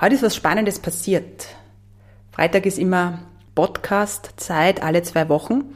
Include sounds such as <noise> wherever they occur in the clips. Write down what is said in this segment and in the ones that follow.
Heute ist was Spannendes passiert. Freitag ist immer Podcast-Zeit, alle zwei Wochen.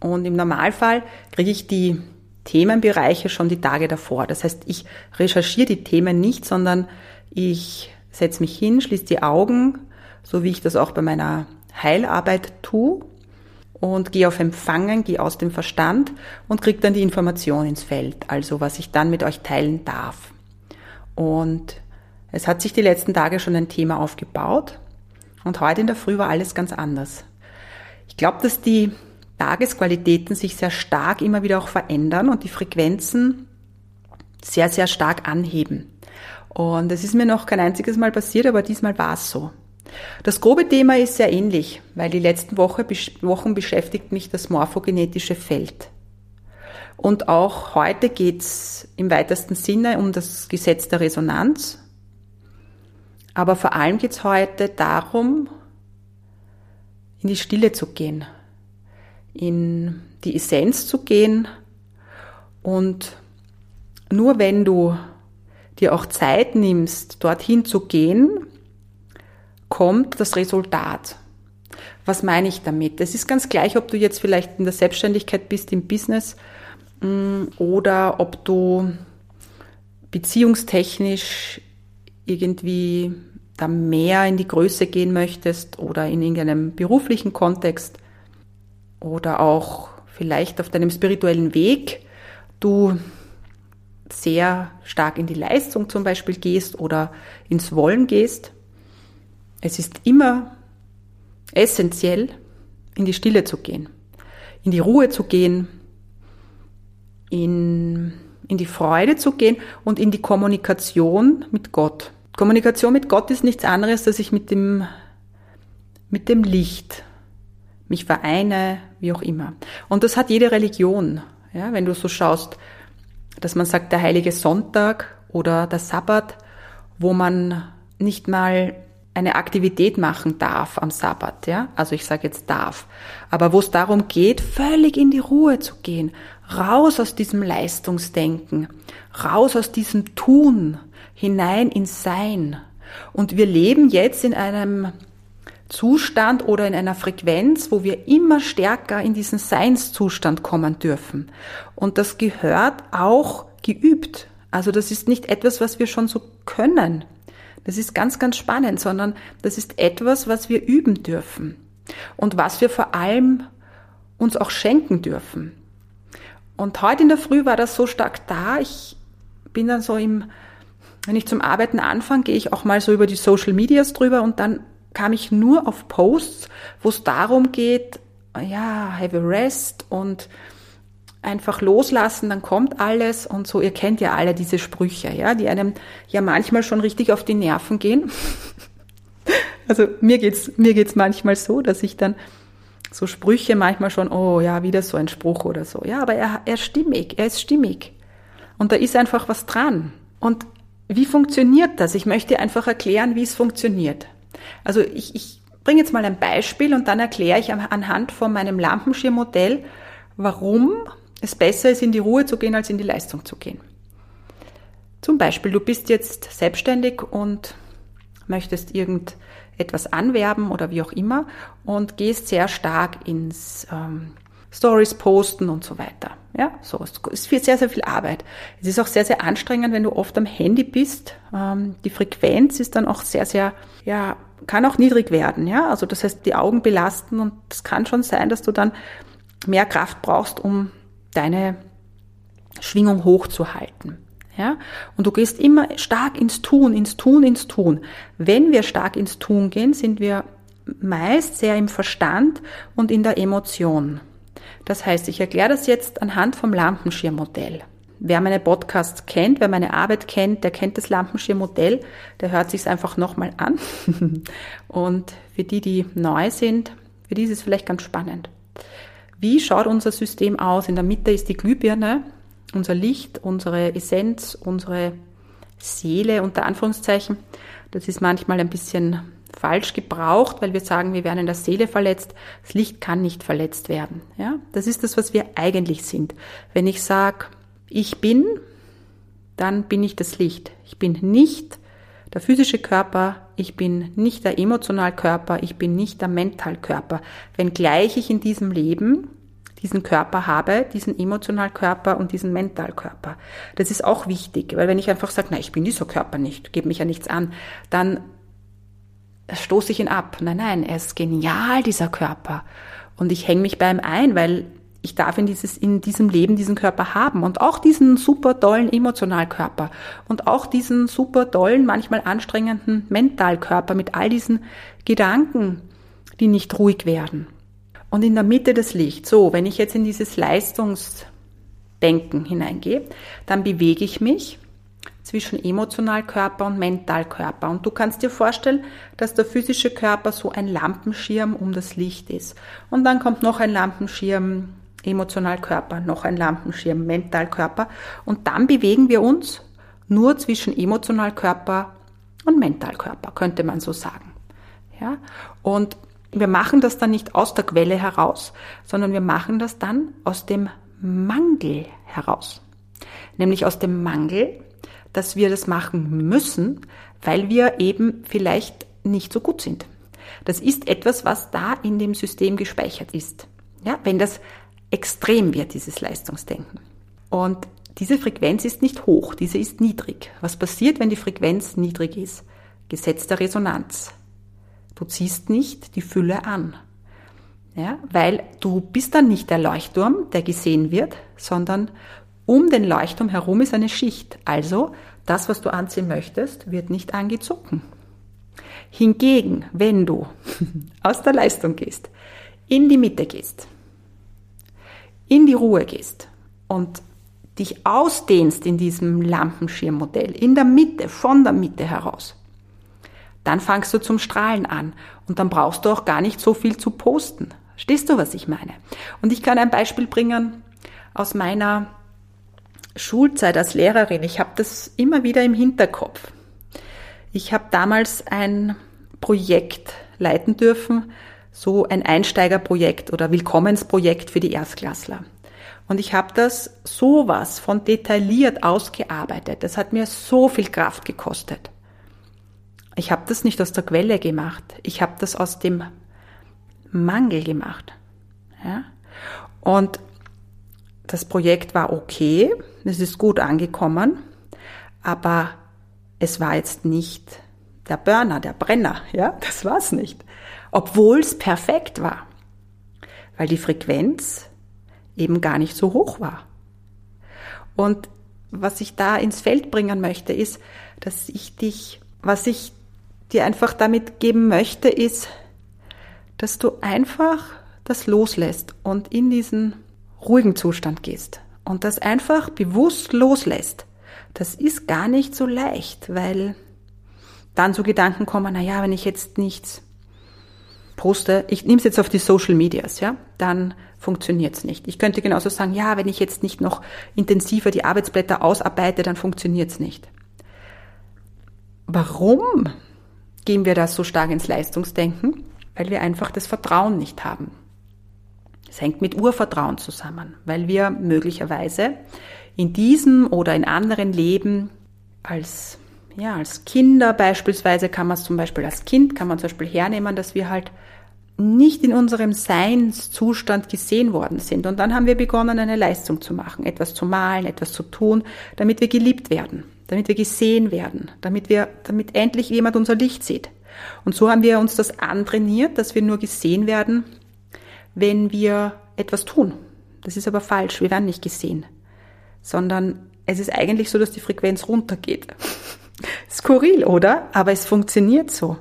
Und im Normalfall kriege ich die Themenbereiche schon die Tage davor. Das heißt, ich recherchiere die Themen nicht, sondern ich setze mich hin, schließe die Augen, so wie ich das auch bei meiner Heilarbeit tue und gehe auf Empfangen, gehe aus dem Verstand und kriege dann die Information ins Feld, also was ich dann mit euch teilen darf. Und es hat sich die letzten Tage schon ein Thema aufgebaut und heute in der Früh war alles ganz anders. Ich glaube, dass die Tagesqualitäten sich sehr stark immer wieder auch verändern und die Frequenzen sehr, sehr stark anheben. Und es ist mir noch kein einziges Mal passiert, aber diesmal war es so. Das grobe Thema ist sehr ähnlich, weil die letzten Woche, Wochen beschäftigt mich das morphogenetische Feld. Und auch heute geht es im weitesten Sinne um das Gesetz der Resonanz aber vor allem geht es heute darum, in die Stille zu gehen, in die Essenz zu gehen und nur wenn du dir auch Zeit nimmst, dorthin zu gehen, kommt das Resultat. Was meine ich damit? Es ist ganz gleich, ob du jetzt vielleicht in der Selbstständigkeit bist, im Business mm, oder ob du beziehungstechnisch irgendwie da mehr in die Größe gehen möchtest oder in irgendeinem beruflichen Kontext oder auch vielleicht auf deinem spirituellen Weg du sehr stark in die Leistung zum Beispiel gehst oder ins Wollen gehst. Es ist immer essentiell, in die Stille zu gehen, in die Ruhe zu gehen, in, in die Freude zu gehen und in die Kommunikation mit Gott. Kommunikation mit Gott ist nichts anderes, dass ich mit dem, mit dem Licht mich vereine, wie auch immer. Und das hat jede Religion. Ja, wenn du so schaust, dass man sagt, der heilige Sonntag oder der Sabbat, wo man nicht mal eine Aktivität machen darf am Sabbat, ja? Also ich sage jetzt darf. Aber wo es darum geht, völlig in die Ruhe zu gehen, raus aus diesem Leistungsdenken, raus aus diesem Tun, hinein ins Sein. Und wir leben jetzt in einem Zustand oder in einer Frequenz, wo wir immer stärker in diesen Seinszustand kommen dürfen. Und das gehört auch geübt. Also das ist nicht etwas, was wir schon so können. Das ist ganz, ganz spannend, sondern das ist etwas, was wir üben dürfen und was wir vor allem uns auch schenken dürfen. Und heute in der Früh war das so stark da. Ich bin dann so im wenn ich zum Arbeiten anfange, gehe ich auch mal so über die Social Medias drüber und dann kam ich nur auf Posts, wo es darum geht, ja, have a rest und einfach loslassen, dann kommt alles und so. Ihr kennt ja alle diese Sprüche, ja, die einem ja manchmal schon richtig auf die Nerven gehen. <laughs> also mir geht's, mir geht's manchmal so, dass ich dann so Sprüche manchmal schon, oh ja, wieder so ein Spruch oder so. Ja, aber er, er ist stimmig, er ist stimmig. Und da ist einfach was dran. Und wie funktioniert das? Ich möchte einfach erklären, wie es funktioniert. Also ich, ich bringe jetzt mal ein Beispiel und dann erkläre ich anhand von meinem Lampenschirmmodell, warum es besser ist, in die Ruhe zu gehen, als in die Leistung zu gehen. Zum Beispiel, du bist jetzt selbstständig und möchtest irgendetwas anwerben oder wie auch immer und gehst sehr stark ins ähm, Stories posten und so weiter. Ja, so. Es ist viel, sehr, sehr viel Arbeit. Es ist auch sehr, sehr anstrengend, wenn du oft am Handy bist. Ähm, die Frequenz ist dann auch sehr, sehr, ja, kann auch niedrig werden. Ja, also das heißt, die Augen belasten und es kann schon sein, dass du dann mehr Kraft brauchst, um deine Schwingung hochzuhalten. Ja? Und du gehst immer stark ins Tun, ins Tun, ins Tun. Wenn wir stark ins Tun gehen, sind wir meist sehr im Verstand und in der Emotion. Das heißt, ich erkläre das jetzt anhand vom Lampenschirmmodell. Wer meine Podcasts kennt, wer meine Arbeit kennt, der kennt das Lampenschirmmodell, der hört sich es einfach nochmal an. <laughs> Und für die, die neu sind, für die ist es vielleicht ganz spannend. Wie schaut unser System aus? In der Mitte ist die Glühbirne, unser Licht, unsere Essenz, unsere Seele unter Anführungszeichen. Das ist manchmal ein bisschen falsch gebraucht, weil wir sagen, wir werden in der Seele verletzt. Das Licht kann nicht verletzt werden. Ja? Das ist das, was wir eigentlich sind. Wenn ich sage, ich bin, dann bin ich das Licht. Ich bin nicht der physische Körper, ich bin nicht der Emotionalkörper, ich bin nicht der Mentalkörper. Wenngleich ich in diesem Leben diesen Körper habe, diesen Emotionalkörper und diesen Mentalkörper. Das ist auch wichtig, weil wenn ich einfach sage, nein, ich bin dieser Körper nicht, gebe mich ja nichts an, dann stoße ich ihn ab. Nein, nein, er ist genial, dieser Körper. Und ich hänge mich bei ihm ein, weil ich darf in, dieses, in diesem Leben diesen Körper haben und auch diesen super tollen Emotionalkörper und auch diesen super tollen, manchmal anstrengenden Mentalkörper mit all diesen Gedanken, die nicht ruhig werden. Und in der Mitte das Licht. So, wenn ich jetzt in dieses Leistungsdenken hineingehe, dann bewege ich mich zwischen Emotionalkörper und Mentalkörper. Und du kannst dir vorstellen, dass der physische Körper so ein Lampenschirm um das Licht ist. Und dann kommt noch ein Lampenschirm Emotionalkörper, noch ein Lampenschirm Mentalkörper. Und dann bewegen wir uns nur zwischen Emotionalkörper und Mentalkörper, könnte man so sagen. Ja? Und wir machen das dann nicht aus der Quelle heraus, sondern wir machen das dann aus dem Mangel heraus. Nämlich aus dem Mangel, dass wir das machen müssen, weil wir eben vielleicht nicht so gut sind. Das ist etwas, was da in dem System gespeichert ist. Ja, wenn das extrem wird, dieses Leistungsdenken. Und diese Frequenz ist nicht hoch, diese ist niedrig. Was passiert, wenn die Frequenz niedrig ist? Gesetz der Resonanz. Du ziehst nicht die Fülle an. Ja, weil du bist dann nicht der Leuchtturm, der gesehen wird, sondern um den Leuchtturm herum ist eine Schicht. Also das, was du anziehen möchtest, wird nicht angezogen. Hingegen, wenn du <laughs> aus der Leistung gehst, in die Mitte gehst, in die Ruhe gehst und dich ausdehnst in diesem Lampenschirmmodell, in der Mitte, von der Mitte heraus, dann fangst du zum Strahlen an und dann brauchst du auch gar nicht so viel zu posten. Stehst du, was ich meine? Und ich kann ein Beispiel bringen aus meiner Schulzeit als Lehrerin. Ich habe das immer wieder im Hinterkopf. Ich habe damals ein Projekt leiten dürfen, so ein Einsteigerprojekt oder Willkommensprojekt für die Erstklässler. Und ich habe das sowas von detailliert ausgearbeitet. Das hat mir so viel Kraft gekostet. Ich habe das nicht aus der Quelle gemacht. Ich habe das aus dem Mangel gemacht. Ja? Und das Projekt war okay, es ist gut angekommen, aber es war jetzt nicht der Burner, der Brenner, ja, das war es nicht. Obwohl es perfekt war, weil die Frequenz eben gar nicht so hoch war. Und was ich da ins Feld bringen möchte, ist, dass ich dich, was ich dir einfach damit geben möchte, ist, dass du einfach das loslässt und in diesen ruhigen Zustand gehst und das einfach bewusst loslässt. Das ist gar nicht so leicht, weil dann so Gedanken kommen, na ja, wenn ich jetzt nichts poste, ich nehme es jetzt auf die Social Medias, ja, dann funktioniert es nicht. Ich könnte genauso sagen, ja, wenn ich jetzt nicht noch intensiver die Arbeitsblätter ausarbeite, dann funktioniert es nicht. Warum gehen wir da so stark ins Leistungsdenken? Weil wir einfach das Vertrauen nicht haben. Es hängt mit Urvertrauen zusammen, weil wir möglicherweise in diesem oder in anderen Leben als, ja, als Kinder beispielsweise kann man es zum Beispiel als Kind, kann man zum Beispiel hernehmen, dass wir halt nicht in unserem Seinszustand gesehen worden sind. Und dann haben wir begonnen, eine Leistung zu machen, etwas zu malen, etwas zu tun, damit wir geliebt werden, damit wir gesehen werden, damit wir, damit endlich jemand unser Licht sieht. Und so haben wir uns das antrainiert, dass wir nur gesehen werden, wenn wir etwas tun. Das ist aber falsch. Wir werden nicht gesehen, sondern es ist eigentlich so, dass die Frequenz runtergeht. <laughs> Skurril, oder? Aber es funktioniert so.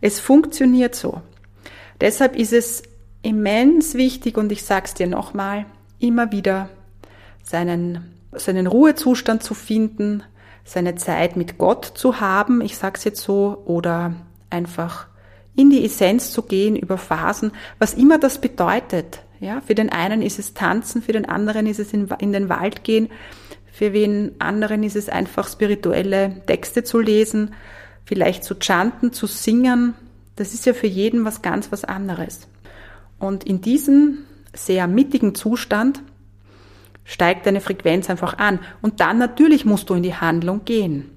Es funktioniert so. Deshalb ist es immens wichtig, und ich sage es dir nochmal, immer wieder seinen, seinen Ruhezustand zu finden, seine Zeit mit Gott zu haben, ich sage es jetzt so, oder einfach in die Essenz zu gehen über Phasen, was immer das bedeutet. Ja, für den einen ist es tanzen, für den anderen ist es in, in den Wald gehen, für wen anderen ist es einfach spirituelle Texte zu lesen, vielleicht zu chanten, zu singen, das ist ja für jeden was ganz was anderes. Und in diesem sehr mittigen Zustand steigt deine Frequenz einfach an. Und dann natürlich musst du in die Handlung gehen.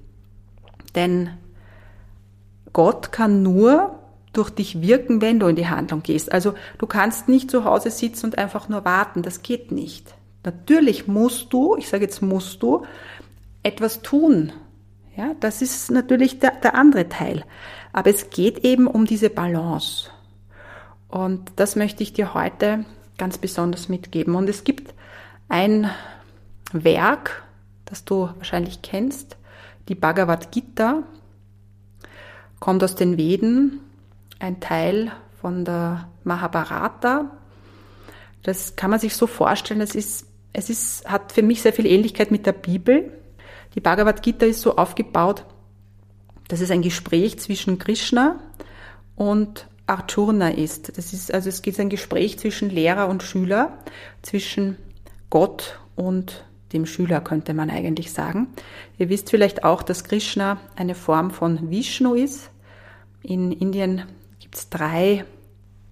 Denn Gott kann nur durch dich wirken, wenn du in die Handlung gehst. Also du kannst nicht zu Hause sitzen und einfach nur warten. Das geht nicht. Natürlich musst du, ich sage jetzt musst du, etwas tun. Ja, das ist natürlich der, der andere Teil. Aber es geht eben um diese Balance. Und das möchte ich dir heute ganz besonders mitgeben. Und es gibt ein Werk, das du wahrscheinlich kennst, die Bhagavad Gita, kommt aus den Veden, ein Teil von der Mahabharata. Das kann man sich so vorstellen, es ist, es ist, hat für mich sehr viel Ähnlichkeit mit der Bibel. Die Bhagavad Gita ist so aufgebaut, dass es ein Gespräch zwischen Krishna und Arjuna ist. Das ist, also es geht ein Gespräch zwischen Lehrer und Schüler, zwischen Gott und dem Schüler, könnte man eigentlich sagen. Ihr wisst vielleicht auch, dass Krishna eine Form von Vishnu ist. In Indien gibt es drei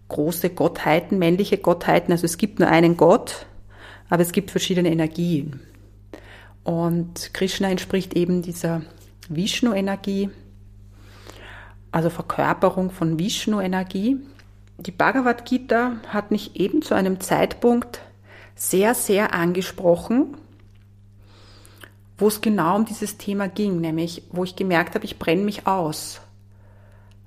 große Gottheiten, männliche Gottheiten. Also es gibt nur einen Gott, aber es gibt verschiedene Energien. Und Krishna entspricht eben dieser Vishnu-Energie, also Verkörperung von Vishnu-Energie. Die Bhagavad Gita hat mich eben zu einem Zeitpunkt sehr, sehr angesprochen, wo es genau um dieses Thema ging, nämlich wo ich gemerkt habe, ich brenne mich aus.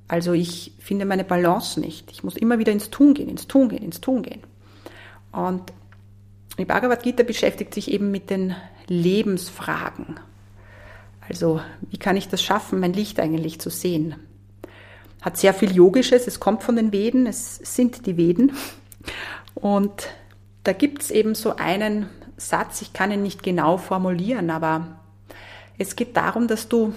Also ich finde meine Balance nicht. Ich muss immer wieder ins Tun gehen, ins Tun gehen, ins Tun gehen. Und die Bhagavad Gita beschäftigt sich eben mit den Lebensfragen. Also wie kann ich das schaffen, mein Licht eigentlich zu sehen? hat sehr viel Yogisches, es kommt von den Veden, es sind die Veden. Und da gibt es eben so einen Satz, ich kann ihn nicht genau formulieren, aber es geht darum, dass du,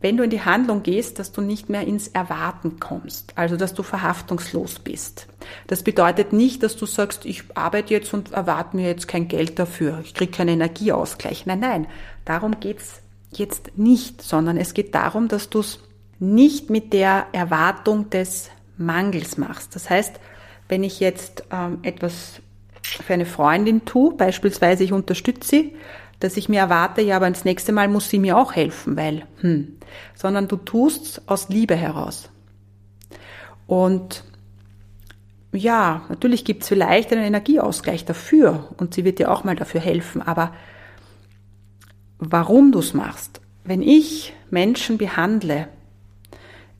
wenn du in die Handlung gehst, dass du nicht mehr ins Erwarten kommst, also dass du verhaftungslos bist. Das bedeutet nicht, dass du sagst, ich arbeite jetzt und erwarte mir jetzt kein Geld dafür, ich kriege keinen Energieausgleich. Nein, nein, darum geht's jetzt nicht, sondern es geht darum, dass du es nicht mit der Erwartung des Mangels machst. Das heißt, wenn ich jetzt ähm, etwas für eine Freundin tue, beispielsweise ich unterstütze sie, dass ich mir erwarte, ja, aber das nächste Mal muss sie mir auch helfen, weil, hm, sondern du tust aus Liebe heraus. Und ja, natürlich gibt es vielleicht einen Energieausgleich dafür und sie wird dir auch mal dafür helfen, aber warum du es machst, wenn ich Menschen behandle,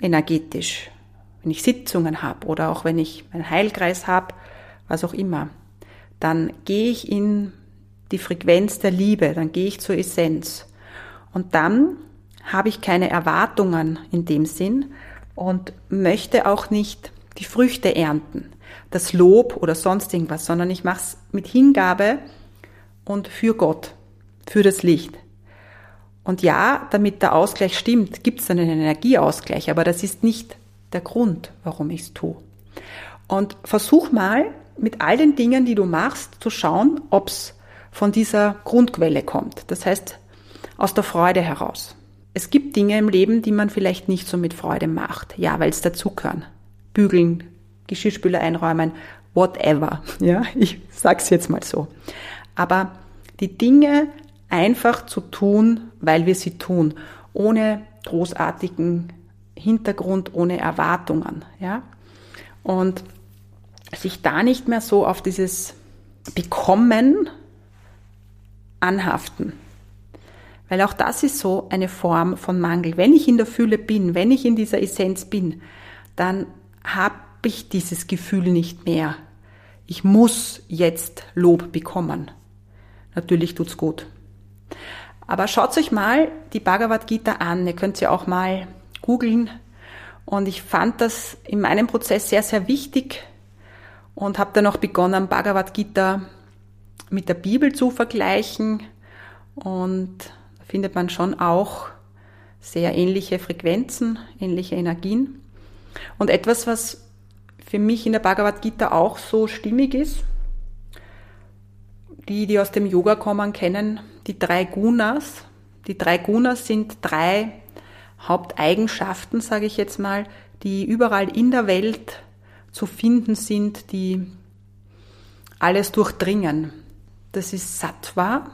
energetisch. Wenn ich Sitzungen habe oder auch wenn ich einen Heilkreis habe, was auch immer, dann gehe ich in die Frequenz der Liebe, dann gehe ich zur Essenz. Und dann habe ich keine Erwartungen in dem Sinn und möchte auch nicht die Früchte ernten, das Lob oder sonst irgendwas, sondern ich mache es mit Hingabe und für Gott, für das Licht. Und ja, damit der Ausgleich stimmt, gibt es einen Energieausgleich, aber das ist nicht der Grund, warum ich es tue. Und versuch mal mit all den Dingen, die du machst, zu schauen, ob es von dieser Grundquelle kommt. Das heißt, aus der Freude heraus. Es gibt Dinge im Leben, die man vielleicht nicht so mit Freude macht. Ja, weil es dazugehören. Bügeln, Geschirrspüler einräumen, whatever. Ja, ich sag's jetzt mal so. Aber die Dinge einfach zu tun, weil wir sie tun, ohne großartigen Hintergrund, ohne Erwartungen, ja. Und sich da nicht mehr so auf dieses Bekommen anhaften. Weil auch das ist so eine Form von Mangel. Wenn ich in der Fülle bin, wenn ich in dieser Essenz bin, dann habe ich dieses Gefühl nicht mehr. Ich muss jetzt Lob bekommen. Natürlich tut's gut. Aber schaut euch mal die Bhagavad Gita an. Ihr könnt sie auch mal googeln. Und ich fand das in meinem Prozess sehr, sehr wichtig und habe dann auch begonnen, Bhagavad Gita mit der Bibel zu vergleichen. Und da findet man schon auch sehr ähnliche Frequenzen, ähnliche Energien. Und etwas, was für mich in der Bhagavad Gita auch so stimmig ist, die, die aus dem Yoga kommen, kennen die drei Gunas. Die drei Gunas sind drei Haupteigenschaften, sage ich jetzt mal, die überall in der Welt zu finden sind, die alles durchdringen. Das ist Sattva.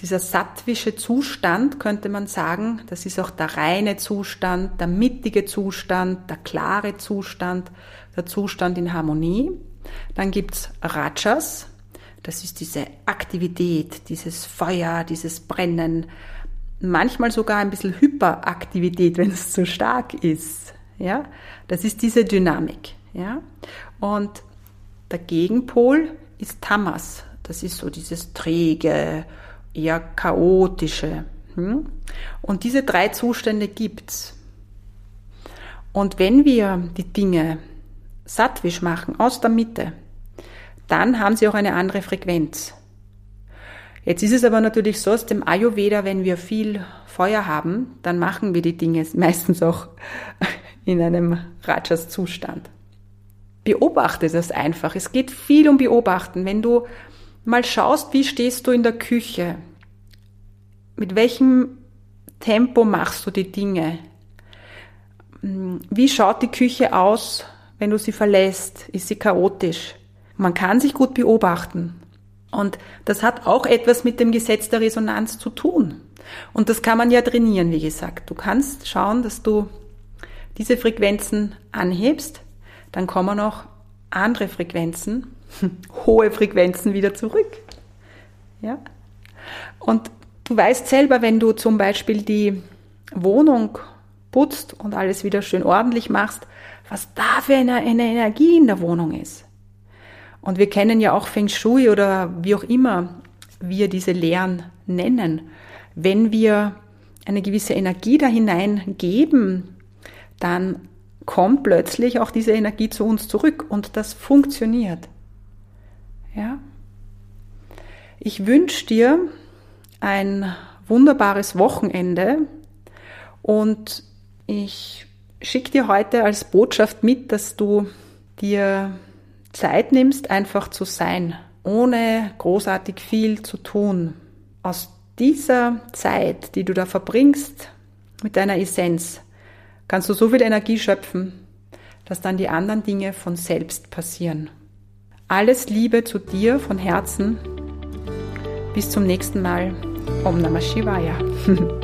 Dieser sattwische Zustand könnte man sagen, das ist auch der reine Zustand, der mittige Zustand, der klare Zustand, der Zustand in Harmonie. Dann gibt's Rajas, das ist diese Aktivität, dieses Feuer, dieses Brennen, manchmal sogar ein bisschen Hyperaktivität, <laughs> wenn es zu stark ist. Ja, das ist diese Dynamik. Ja, und der Gegenpol ist Tamas. Das ist so dieses träge, eher chaotische. Hm? Und diese drei Zustände gibt's. Und wenn wir die Dinge sattwisch machen, aus der Mitte, dann haben sie auch eine andere Frequenz. Jetzt ist es aber natürlich so aus dem Ayurveda, wenn wir viel Feuer haben, dann machen wir die Dinge meistens auch <laughs> in einem Rajas-Zustand. Beobachte das einfach. Es geht viel um Beobachten. Wenn du mal schaust, wie stehst du in der Küche, mit welchem Tempo machst du die Dinge, wie schaut die Küche aus, wenn du sie verlässt, ist sie chaotisch. Man kann sich gut beobachten. Und das hat auch etwas mit dem Gesetz der Resonanz zu tun. Und das kann man ja trainieren, wie gesagt. Du kannst schauen, dass du diese Frequenzen anhebst, dann kommen auch andere Frequenzen, <laughs> hohe Frequenzen wieder zurück. Ja? Und du weißt selber, wenn du zum Beispiel die Wohnung putzt und alles wieder schön ordentlich machst, was da für eine, eine Energie in der Wohnung ist. Und wir kennen ja auch Feng Shui oder wie auch immer wir diese Lehren nennen. Wenn wir eine gewisse Energie da hineingeben, dann kommt plötzlich auch diese Energie zu uns zurück und das funktioniert. Ja? Ich wünsche dir ein wunderbares Wochenende und ich schicke dir heute als Botschaft mit, dass du dir Zeit nimmst, einfach zu sein, ohne großartig viel zu tun. Aus dieser Zeit, die du da verbringst mit deiner Essenz, kannst du so viel Energie schöpfen, dass dann die anderen Dinge von selbst passieren. Alles Liebe zu dir von Herzen. Bis zum nächsten Mal. Om Namah Shivaya. <laughs>